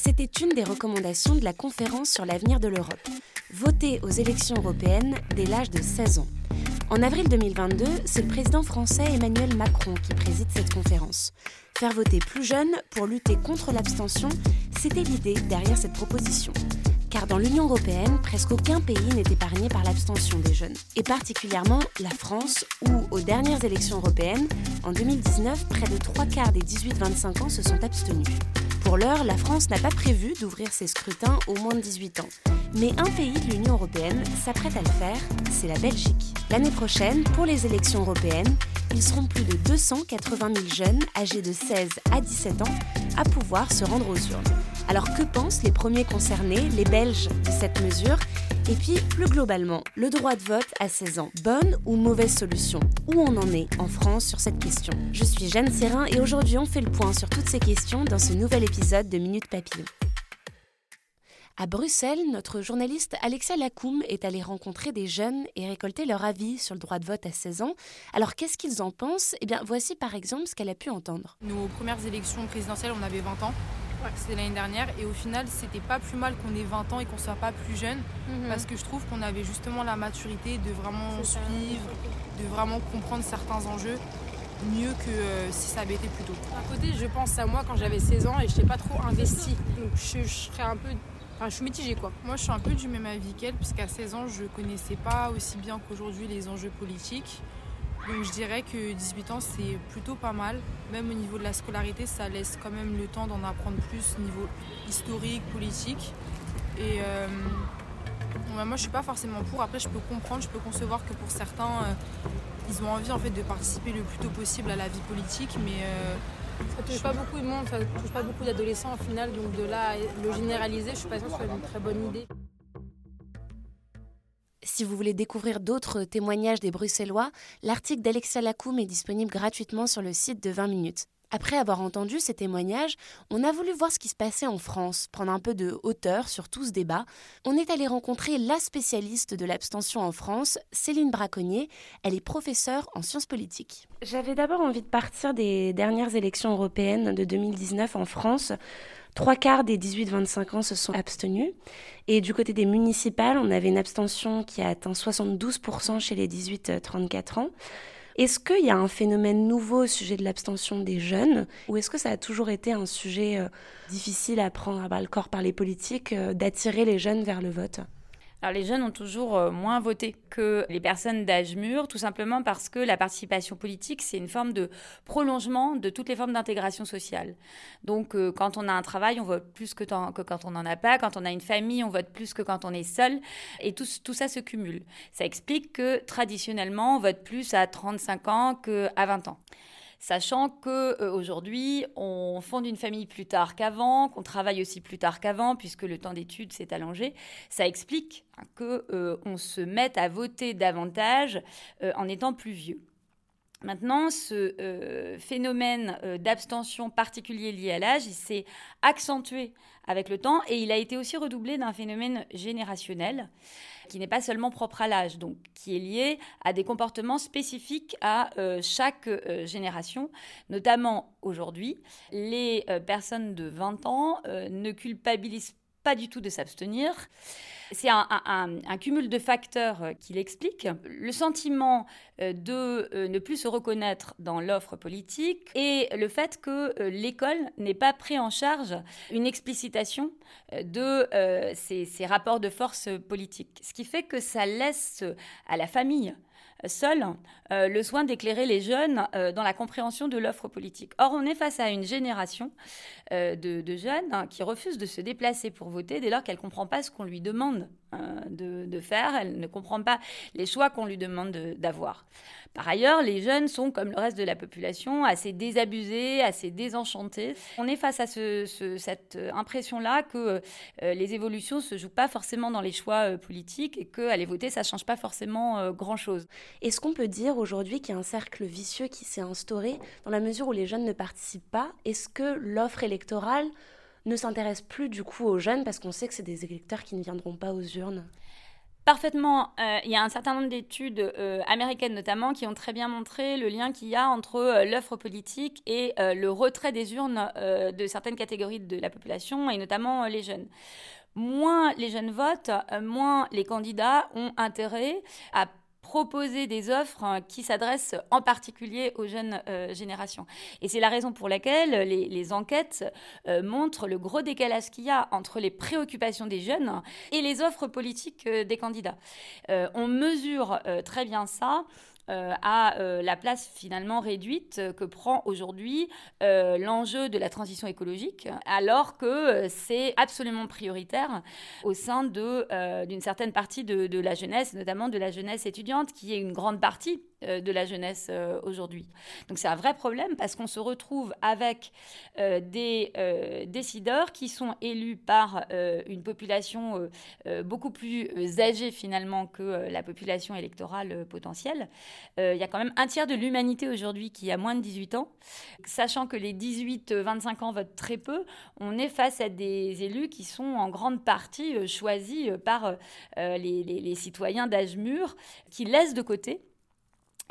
C'était une des recommandations de la conférence sur l'avenir de l'Europe. Voter aux élections européennes dès l'âge de 16 ans. En avril 2022, c'est le président français Emmanuel Macron qui préside cette conférence. Faire voter plus jeunes pour lutter contre l'abstention, c'était l'idée derrière cette proposition. Car dans l'Union européenne, presque aucun pays n'est épargné par l'abstention des jeunes. Et particulièrement la France, où, aux dernières élections européennes, en 2019, près de trois quarts des 18-25 ans se sont abstenus. Pour l'heure, la France n'a pas prévu d'ouvrir ses scrutins aux moins de 18 ans. Mais un pays de l'Union européenne s'apprête à le faire, c'est la Belgique. L'année prochaine, pour les élections européennes, ils seront plus de 280 000 jeunes âgés de 16 à 17 ans à pouvoir se rendre aux urnes. Alors que pensent les premiers concernés, les Belges, de cette mesure? Et puis, plus globalement, le droit de vote à 16 ans, bonne ou mauvaise solution? Où on en est en France sur cette question? Je suis Jeanne Serrin et aujourd'hui on fait le point sur toutes ces questions dans ce nouvel épisode de Minute Papillon. À Bruxelles, notre journaliste Alexia Lacoum est allée rencontrer des jeunes et récolter leur avis sur le droit de vote à 16 ans. Alors qu'est-ce qu'ils en pensent? Eh bien, voici par exemple ce qu'elle a pu entendre. Nos premières élections présidentielles, on avait 20 ans. C'était l'année dernière. Et au final, c'était pas plus mal qu'on ait 20 ans et qu'on soit pas plus jeune. Parce que je trouve qu'on avait justement la maturité de vraiment suivre, de vraiment comprendre certains enjeux mieux que euh, si ça avait été plus tôt. D'un côté, je pense à moi quand j'avais 16 ans et je n'étais pas trop investie. Donc je, je serais un peu. Enfin, je suis mitigée quoi. Moi, je suis un peu du même avis qu'elle, puisqu'à 16 ans, je connaissais pas aussi bien qu'aujourd'hui les enjeux politiques. Donc je dirais que 18 ans, c'est plutôt pas mal. Même au niveau de la scolarité, ça laisse quand même le temps d'en apprendre plus au niveau historique, politique. Et euh, moi, je suis pas forcément pour. Après, je peux comprendre, je peux concevoir que pour certains, euh, ils ont envie en fait de participer le plus tôt possible à la vie politique, mais euh, Ça touche pas beaucoup de monde, ça touche pas beaucoup d'adolescents au final. Donc de là le généraliser, je suis pas sûre que ce soit une très bonne idée. Si vous voulez découvrir d'autres témoignages des Bruxellois, l'article d'Alexia Lacoum est disponible gratuitement sur le site de 20 minutes. Après avoir entendu ces témoignages, on a voulu voir ce qui se passait en France, prendre un peu de hauteur sur tout ce débat. On est allé rencontrer la spécialiste de l'abstention en France, Céline Braconnier. Elle est professeure en sciences politiques. J'avais d'abord envie de partir des dernières élections européennes de 2019 en France. Trois quarts des 18-25 ans se sont abstenus. Et du côté des municipales, on avait une abstention qui a atteint 72% chez les 18-34 ans. Est-ce qu'il y a un phénomène nouveau au sujet de l'abstention des jeunes ou est-ce que ça a toujours été un sujet euh, difficile à prendre à bras le corps par les politiques euh, d'attirer les jeunes vers le vote? Alors les jeunes ont toujours euh, moins voté que les personnes d'âge mûr, tout simplement parce que la participation politique, c'est une forme de prolongement de toutes les formes d'intégration sociale. Donc euh, quand on a un travail, on vote plus que, quand on n'en a pas. Quand on a une famille, on vote plus que quand on est seul. Et tout ça se cumule. Ça explique que traditionnellement, on vote plus à 35 ans qu'à 20 ans sachant que euh, aujourd'hui on fonde une famille plus tard qu'avant, qu'on travaille aussi plus tard qu'avant puisque le temps d'études s'est allongé, ça explique hein, que euh, on se mette à voter davantage euh, en étant plus vieux. Maintenant, ce phénomène d'abstention particulier lié à l'âge, s'est accentué avec le temps et il a été aussi redoublé d'un phénomène générationnel qui n'est pas seulement propre à l'âge, donc qui est lié à des comportements spécifiques à euh, chaque euh, génération. Notamment aujourd'hui, les euh, personnes de 20 ans ne culpabilisent pas du tout de s'abstenir. C'est un, cumul de facteurs euh, qui l'explique. Le sentiment euh, de euh, ne plus se reconnaître dans l'offre politique et le fait que l'école n'ait pas pris en charge une explicitation de ces, ces rapports de force politiques. Ce qui fait que ça laisse à la famille seule euh, le soin d'éclairer les jeunes euh, dans la compréhension de l'offre politique. Or, on est face à une génération euh, de, de jeunes hein, qui refusent de se déplacer pour voter dès lors qu'elle ne comprend pas ce qu'on lui demande de, de, faire, elle ne comprend pas les choix qu'on lui demande d'avoir. Par ailleurs, les jeunes sont, comme le reste de la population, assez désabusés, assez désenchantés. On est face à cette impression-là que les évolutions se jouent pas forcément dans les choix politiques et qu'aller voter, ça change pas forcément grand-chose. Est-ce qu'on peut dire aujourd'hui qu'il y a un cercle vicieux qui s'est instauré dans la mesure où les jeunes ne participent pas? Est-ce que l'offre électorale ne s'intéresse plus du coup aux jeunes parce qu'on sait que c'est des électeurs qui ne viendront pas aux urnes Parfaitement. Euh, il y a un certain nombre d'études euh, américaines notamment qui ont très bien montré le lien qu'il y a entre euh, l'offre politique et le retrait des urnes de certaines catégories de la population et notamment les jeunes moins les jeunes votent, moins les candidats ont intérêt à proposer des offres hein, qui s'adressent en particulier aux jeunes euh, générations. Et c'est la raison pour laquelle les, enquêtes euh, montrent le gros décalage qu'il y a entre les préoccupations des jeunes et les offres politiques euh, des candidats. on mesure très bien ça euh, à euh, la place finalement réduite que prend aujourd'hui euh, l'enjeu de la transition écologique, alors que c'est absolument prioritaire au sein d'une certaine partie de, la jeunesse, notamment de la jeunesse étudiante, qui est une grande partie de la jeunesse euh, aujourd'hui. Donc c'est un vrai problème parce qu'on se retrouve avec euh, des décideurs qui sont élus par une population beaucoup plus âgée finalement que la population électorale potentielle. Il y a quand même un tiers de l'humanité aujourd'hui qui a moins de 18 ans. Sachant que les 18-25 ans votent très peu, on est face à des élus qui sont en grande partie choisis par les citoyens d'âge mûr qui laissent de côté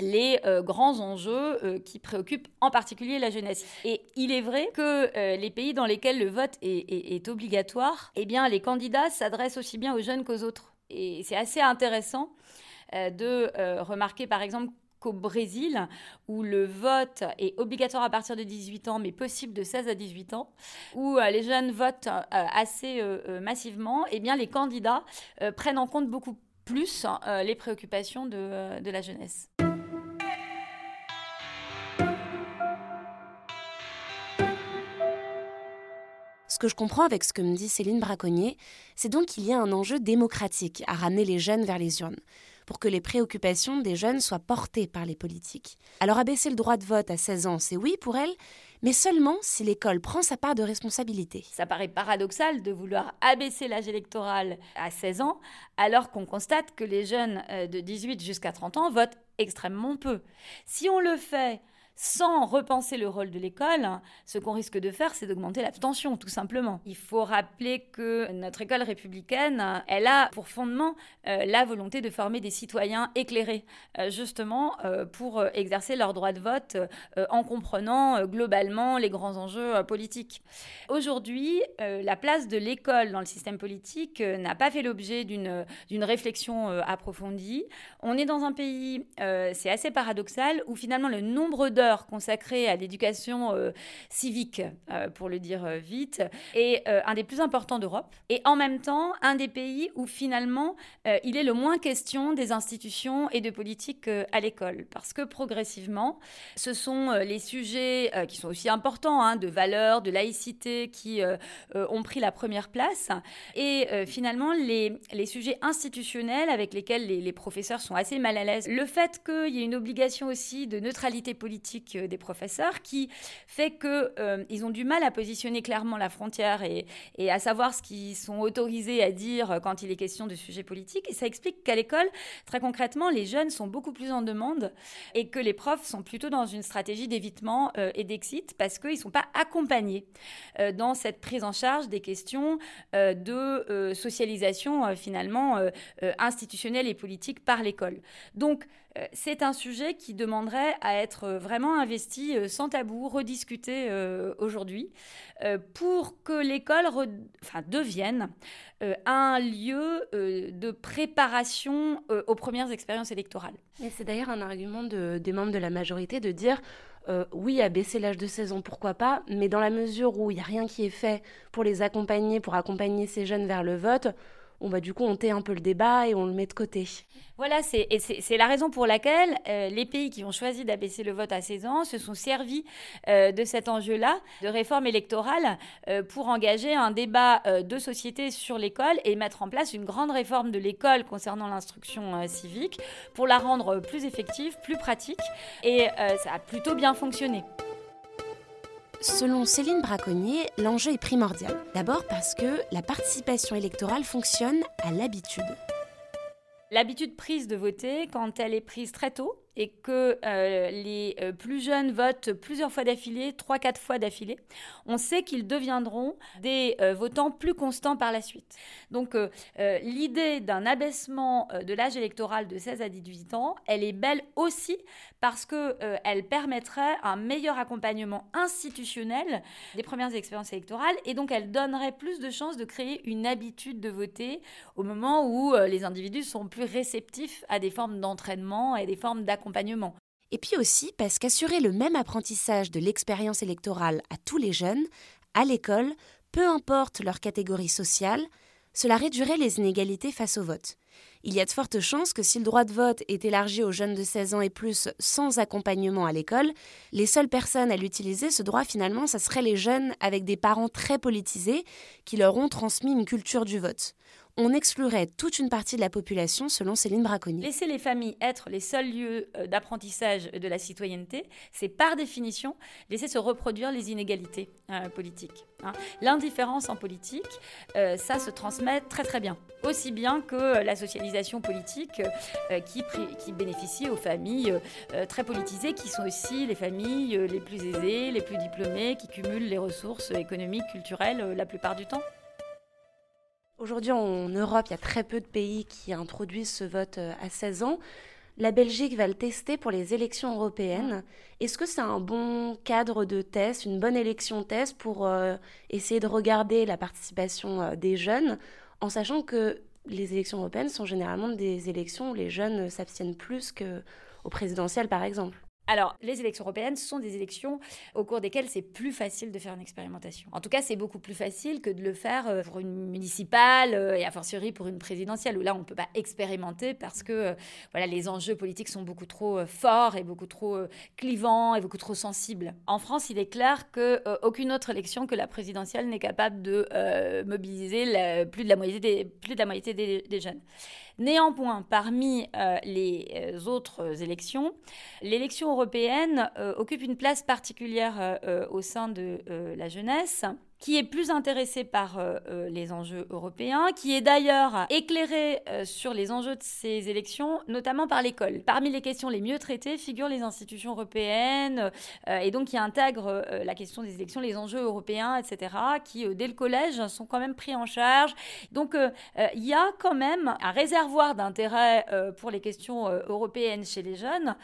les euh, grands enjeux euh, qui préoccupent en particulier la jeunesse. Et il est vrai que euh, les pays dans lesquels le vote est, obligatoire, eh bien, les candidats s'adressent aussi bien aux jeunes qu'aux autres. Et c'est assez intéressant de remarquer, par exemple, qu'au Brésil, où le vote est obligatoire à partir de 18 ans, mais possible de 16 à 18 ans, où les jeunes votent assez massivement, eh bien, les candidats prennent en compte beaucoup plus les préoccupations de la jeunesse. Ce que je comprends avec ce que me dit Céline Braconnier, c'est donc qu'il y a un enjeu démocratique à ramener les jeunes vers les urnes, pour que les préoccupations des jeunes soient portées par les politiques. Alors abaisser le droit de vote à 16 ans, c'est oui pour elle, mais seulement si l'école prend sa part de responsabilité. Ça paraît paradoxal de vouloir abaisser l'âge électoral à 16 ans, alors qu'on constate que les jeunes euh, de 18 jusqu'à 30 ans votent extrêmement peu. Si on le fait sans repenser le rôle de l'école, ce qu'on risque de faire, c'est d'augmenter l'abstention, tout simplement. Il faut rappeler que notre école républicaine, elle a pour fondement euh, la volonté de former des citoyens éclairés, euh, justement euh, pour exercer leur droit de vote en comprenant globalement les grands enjeux politiques. Aujourd'hui, la place de l'école dans le système politique n'a pas fait l'objet d'une réflexion approfondie. On est dans un pays, c'est assez paradoxal, où finalement le nombre d'heures consacré à l'éducation euh, civique, euh, pour le dire euh, vite, est un des plus importants d'Europe. Et en même temps, un des pays où finalement il est le moins question des institutions et de politique à l'école. Parce que progressivement, ce sont les sujets qui sont aussi importants, hein, de valeur, de laïcité, qui ont pris la première place. Et finalement, les, les, sujets institutionnels avec lesquels les, les professeurs sont assez mal à l'aise. Le fait qu'il y ait une obligation aussi de neutralité politique des professeurs qui fait qu'ils euh, ils ont du mal à positionner clairement la frontière et, à savoir ce qu'ils sont autorisés à dire quand il est question de sujets politiques. Et ça explique qu'à l'école, très concrètement, les jeunes sont beaucoup plus en demande et que les profs sont plutôt dans une stratégie d'évitement euh, et d'exit parce qu'ils ne sont pas accompagnés euh, dans cette prise en charge des questions de socialisation finalement institutionnelle et politique par l'école. Donc, euh, c'est un sujet qui demanderait à être euh, vraiment investi euh, sans tabou, rediscuté aujourd'hui, pour que l'école devienne un lieu de préparation aux premières expériences électorales. C'est d'ailleurs un argument des membres de la majorité de dire oui, à baisser l'âge de 16 ans, pourquoi pas, mais dans la mesure où il n'y a rien qui est fait pour les accompagner, pour accompagner ces jeunes vers le vote, bon bah du coup on tait un peu le débat et on le met de côté. Voilà, c'est la raison pour laquelle euh, les pays qui ont choisi d'abaisser le vote à 16 ans se sont servis euh, de cet enjeu-là, de réforme électorale, euh, pour engager un débat de société sur l'école et mettre en place une grande réforme de l'école concernant l'instruction civique pour la rendre plus effective, plus pratique. Et ça a plutôt bien fonctionné. Selon Céline Braconnier, l'enjeu est primordial. D'abord parce que la participation électorale fonctionne à l'habitude. L'habitude prise de voter, quand elle est prise très tôt, et que euh, les euh, plus jeunes votent plusieurs fois d'affilée, trois, quatre fois d'affilée, on sait qu'ils deviendront des euh, votants plus constants par la suite. Donc l'idée d'un abaissement de l'âge électoral de 16 à 18 ans, elle est belle aussi parce qu'elle permettrait un meilleur accompagnement institutionnel des premières expériences électorales et donc elle donnerait plus de chances de créer une habitude de voter au moment où les individus sont plus réceptifs à des formes d'entraînement et des formes d'accompagnement et puis aussi parce qu'assurer le même apprentissage de l'expérience électorale à tous les jeunes, à l'école, peu importe leur catégorie sociale, cela réduirait les inégalités face au vote. Il y a de fortes chances que si le droit de vote est élargi aux jeunes de 16 ans et plus sans accompagnement à l'école, les seules personnes à l'utiliser, ce droit finalement, ce seraient les jeunes avec des parents très politisés qui leur ont transmis une culture du vote on exclurait toute une partie de la population, selon Céline Braconnier. Laisser les familles être les seuls lieux euh, d'apprentissage de la citoyenneté, c'est par définition laisser se reproduire les inégalités euh, politiques. Hein. L'indifférence en politique, euh, ça se transmet très très bien. Aussi bien que la socialisation politique qui, qui, bénéficie aux familles très politisées, qui sont aussi les familles les plus aisées, les plus diplômées, qui cumulent les ressources économiques, culturelles la plupart du temps. Aujourd'hui, en Europe, il y a très peu de pays qui introduisent ce vote euh, à 16 ans. La Belgique va le tester pour les élections européennes. Est-ce que c'est un bon cadre de test, une bonne élection test pour euh, essayer de regarder la participation euh, des jeunes, en sachant que les élections européennes sont généralement des élections où les jeunes s'abstiennent plus qu'au présidentiel, par exemple? Alors, les élections européennes sont des élections au cours desquelles c'est plus facile de faire une expérimentation. En tout cas, c'est beaucoup plus facile que de le faire euh, pour une municipale euh, et a fortiori pour une présidentielle, où là, on ne peut pas expérimenter parce que euh, voilà, les enjeux politiques sont beaucoup trop forts et beaucoup trop clivants et beaucoup trop sensibles. En France, il est clair qu'aucune autre élection que la présidentielle n'est capable de mobiliser plus de la moitié des, plus de la moitié des jeunes. Néanmoins, parmi euh, les euh, autres élections, l'élection européenne euh, occupe une place particulière au sein de la jeunesse qui est plus intéressé par euh, euh, les enjeux européens, qui est d'ailleurs éclairé euh, sur les enjeux de ces élections, notamment par l'école. Parmi les questions les mieux traitées figurent les institutions européennes, et donc qui intègrent la question des élections, les enjeux européens, etc., qui, dès le collège, sont quand même pris en charge. Donc, il y a quand même un réservoir d'intérêt pour les questions européennes chez les jeunes,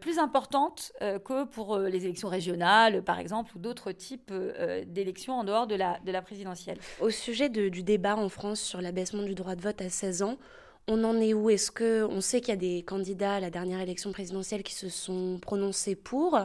plus importante que pour les élections régionales, par exemple, ou d'autres types d'élections en dehors de la, de la présidentielle. Au sujet du débat en France sur l'abaissement du droit de vote à 16 ans, on en est où? Est-ce que on sait qu'il y a des candidats à la dernière élection présidentielle qui se sont prononcés pour?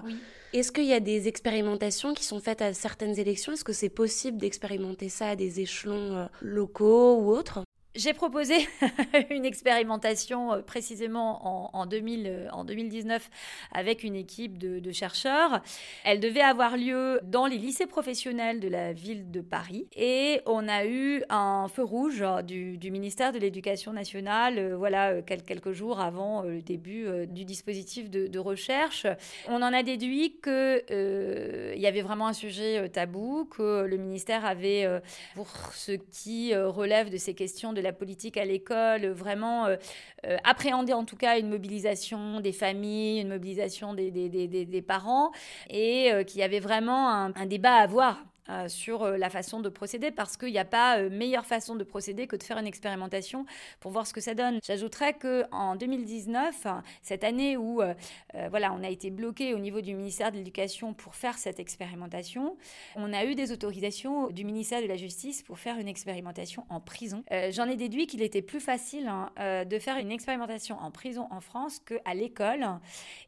Est-ce qu'il y a des expérimentations qui sont faites à certaines élections? Est-ce que c'est possible d'expérimenter ça à des échelons euh, locaux ou autres? J'ai proposé une expérimentation euh, précisément en, 2000, en 2019 avec une équipe de, chercheurs. Elle devait avoir lieu dans les lycées professionnels de la ville de Paris et on a eu un feu rouge du, ministère de l'Éducation nationale euh, voilà, euh, quelques jours avant le début du dispositif de, recherche. On en a déduit qu'il y avait vraiment un sujet tabou, que le ministère avait, pour ce qui relève de ces questions de la politique à l'école, vraiment euh, euh, appréhender en tout cas une mobilisation des familles, une mobilisation des, parents, et euh, qu'il y avait vraiment un, un débat à avoir euh, sur euh, la façon de procéder parce qu'il n'y a pas euh, meilleure façon de procéder que de faire une expérimentation pour voir ce que ça donne. J'ajouterais que en 2019, cette année où voilà, on a été bloqué au niveau du ministère de l'Éducation pour faire cette expérimentation, on a eu des autorisations du ministère de la Justice pour faire une expérimentation en prison. J'en ai déduit qu'il était plus facile hein, de faire une expérimentation en prison en France qu'à l'école.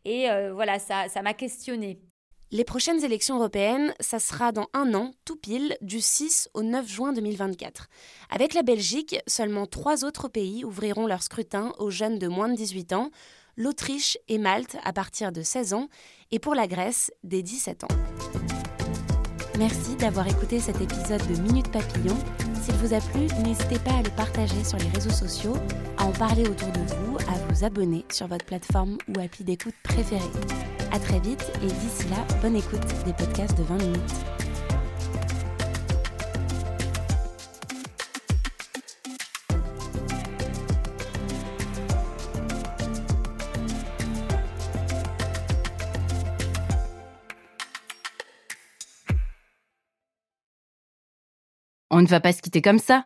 Et voilà, ça m'a questionné. Les prochaines élections européennes, ça sera dans un an, tout pile, du 6 au 9 juin 2024. Avec la Belgique, seulement trois autres pays ouvriront leur scrutin aux jeunes de moins de 18 ans, l'Autriche et Malte à partir de 16 ans, et pour la Grèce, dès 17 ans. Merci d'avoir écouté cet épisode de Minute Papillon. S'il vous a plu, n'hésitez pas à le partager sur les réseaux sociaux, à en parler autour de vous, à vous abonner sur votre plateforme ou appli d'écoute préférée. À très vite et d'ici là, bonne écoute des podcasts de 20 minutes. On ne va pas se quitter comme ça.